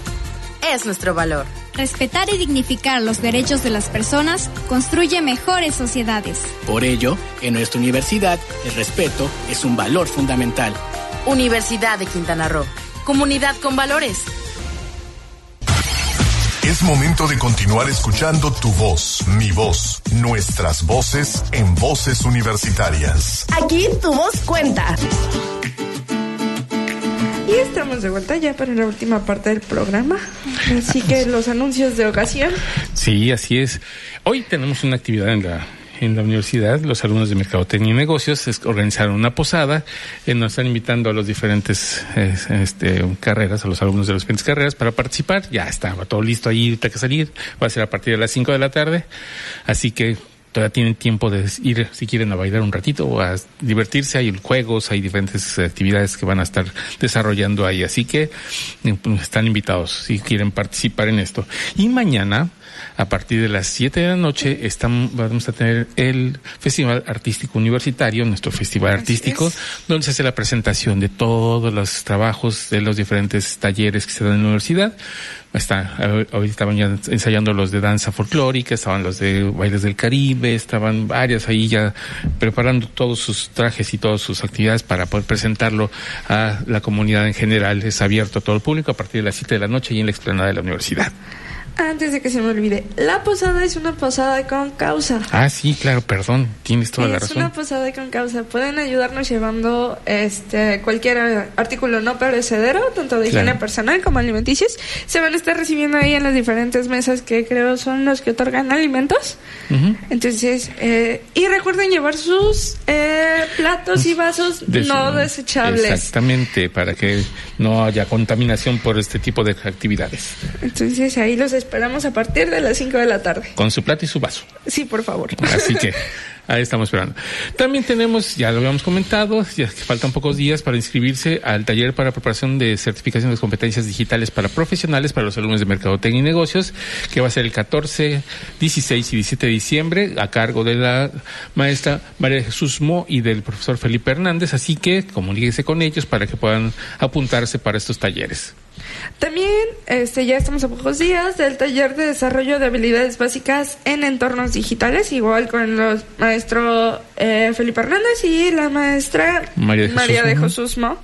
es nuestro valor. Respetar y dignificar los derechos de las personas construye mejores sociedades. Por ello, en nuestra universidad, el respeto es un valor fundamental. Universidad de Quintana Roo. Comunidad con valores. Es momento de continuar escuchando tu voz, mi voz, nuestras voces en voces universitarias. Aquí tu voz cuenta. Y estamos de vuelta ya para la última parte del programa. Así que los anuncios de ocasión. Sí, así es. Hoy tenemos una actividad en la en la universidad, los alumnos de Mercadotecnia y Negocios organizaron una posada en donde están invitando a los diferentes este, carreras, a los alumnos de las diferentes carreras para participar. Ya estaba todo listo ahí, hay que salir. Va a ser a partir de las 5 de la tarde. Así que todavía tienen tiempo de ir, si quieren, a bailar un ratito o a divertirse. Hay juegos, hay diferentes actividades que van a estar desarrollando ahí. Así que eh, están invitados si quieren participar en esto. Y mañana, a partir de las 7 de la noche estamos, vamos a tener el Festival Artístico Universitario, nuestro festival artístico, donde se hace la presentación de todos los trabajos de los diferentes talleres que se dan en la universidad. Está, ahorita estaban ya ensayando los de danza folclórica, estaban los de bailes del Caribe, estaban varias ahí ya preparando todos sus trajes y todas sus actividades para poder presentarlo a la comunidad en general. Es abierto a todo el público a partir de las 7 de la noche y en la explanada de la universidad. Antes de que se me olvide, la posada es una posada con causa. Ah, sí, claro, perdón, tienes toda la razón. Es una posada con causa. Pueden ayudarnos llevando este cualquier artículo no perecedero, tanto de higiene personal como alimenticios. Se van a estar recibiendo ahí en las diferentes mesas que creo son los que otorgan alimentos. Entonces, eh, y recuerden llevar sus eh, platos y vasos no desechables. Exactamente, para que no haya contaminación por este tipo de actividades. Entonces, ahí los esperamos a partir de las 5 de la tarde. Con su plato y su vaso. Sí, por favor. Así que ahí estamos esperando. También tenemos, ya lo habíamos comentado, ya que faltan pocos días para inscribirse al taller para preparación de certificación de competencias digitales para profesionales para los alumnos de Mercadotecnia y Negocios, que va a ser el 14, 16 y 17 de diciembre a cargo de la maestra María Jesús Mo y del profesor Felipe Hernández. Así que comuníquese con ellos para que puedan apuntarse para estos talleres. También este, ya estamos a pocos días del taller de desarrollo de habilidades básicas en entornos digitales, igual con los maestro eh, Felipe Hernández y la maestra María de Jesús, Mo.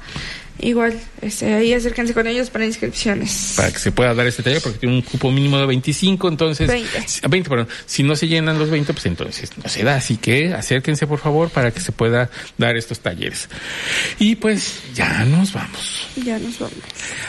Igual, este, ahí acérquense con ellos para inscripciones. Para que se pueda dar este taller, porque tiene un cupo mínimo de 25, entonces... 20. 20, perdón. Si no se llenan los 20, pues entonces no se da. Así que acérquense, por favor, para que se pueda dar estos talleres. Y pues ya nos vamos. Ya nos vamos.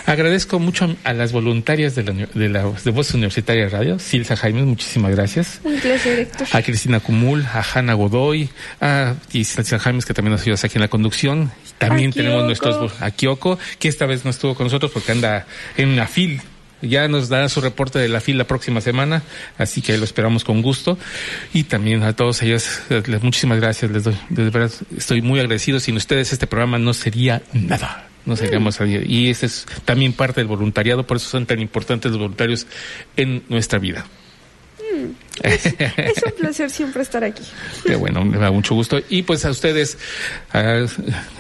Agradezco mucho a las voluntarias de la, de la de Voz Universitaria Radio, Silsa Jaime, muchísimas gracias. Un placer, Héctor. A Cristina Cumul, a Hanna Godoy, a Silsa Jaime, que también nos ayudas aquí en la conducción. También tenemos nuestros... Aquí Kyoko, que esta vez no estuvo con nosotros porque anda en una fil. Ya nos dará su reporte de la fil la próxima semana, así que lo esperamos con gusto. Y también a todos ellos, muchísimas gracias. Les doy, de verdad, estoy muy agradecido. Sin ustedes este programa no sería nada. No seríamos Y ese es también parte del voluntariado, por eso son tan importantes los voluntarios en nuestra vida. Es, un placer siempre estar aquí. Qué bueno, me da mucho gusto. Y pues a ustedes, a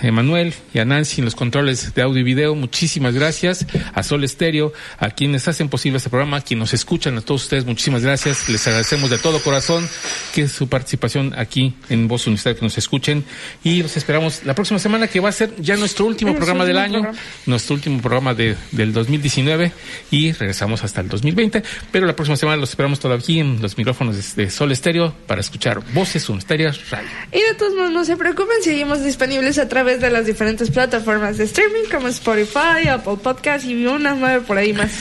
Emanuel y a Nancy en los controles de audio y video, muchísimas gracias. A Sol Estéreo, a quienes hacen posible este programa, a quienes nos escuchan, a todos ustedes, muchísimas gracias. Les agradecemos de todo corazón que su participación aquí en Voz Universidad, que nos escuchen. Y los esperamos la próxima semana, que va a ser ya nuestro último programa del año, nuestro último programa de, del 2019 y regresamos hasta el 2020. Pero la próxima semana los esperamos todavía en los micrófonos de, Sol Estéreo para escuchar Voces Universitarias Radio. Y de todos modos, no se preocupen, seguimos disponibles a través de las diferentes plataformas de streaming como Spotify, Apple Podcast y unas nueve por ahí más.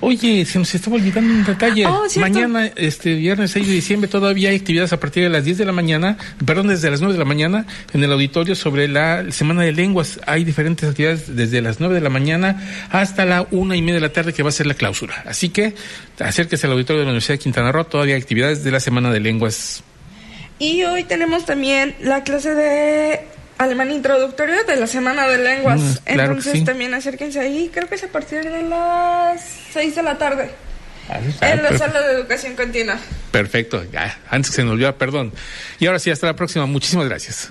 Oye, se nos estaba olvidando un detalle. Oh, mañana, este viernes 6 de diciembre, todavía hay actividades a partir de las 10 de la mañana, perdón, desde las 9 de la mañana en el auditorio sobre la Semana de Lenguas. Hay diferentes actividades desde las 9 de la mañana hasta la una y media de la tarde que va a ser la clausura. Así que acérquese al auditorio de la Universidad de Quintana Roo, todavía actividades de la Semana de Lenguas. Y hoy tenemos también la clase de alemán introductorio de la Semana de Lenguas. Mm, Entonces también acérquense ahí, creo que es a partir de las 6 de la tarde. Ah, en la sala de educación continua. Perfecto, ya, antes se nos olvidó, perdón. Y ahora sí, hasta la próxima. Muchísimas gracias.